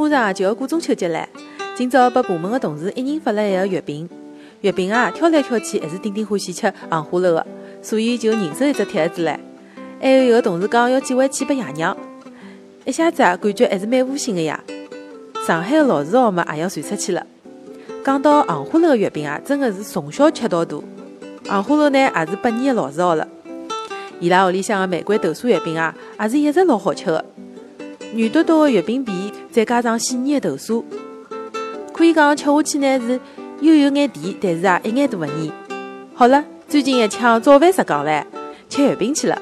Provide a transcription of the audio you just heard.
马上就要过中秋节了。今朝拨部门的同事一人发了一个月饼，月饼啊挑来挑去还是丁丁欢喜吃杏花楼的，所以就人手一只帖子唻。还有一个同事讲要寄回去拨爷娘，一下子啊感觉还是蛮窝心的呀。上海的老字号嘛也要传出去了。讲到杏花楼的月饼啊，真的是从小吃到大。杏花楼呢也是百年的老字号了。伊拉屋里向的玫瑰豆沙月饼啊，也是一直老好吃的。软嘟嘟的月饼皮，再加上细腻的豆沙，可以讲吃下去呢是又有眼甜，但是啊一眼都勿腻。好了，最近一腔早饭时光唻，吃月饼去了。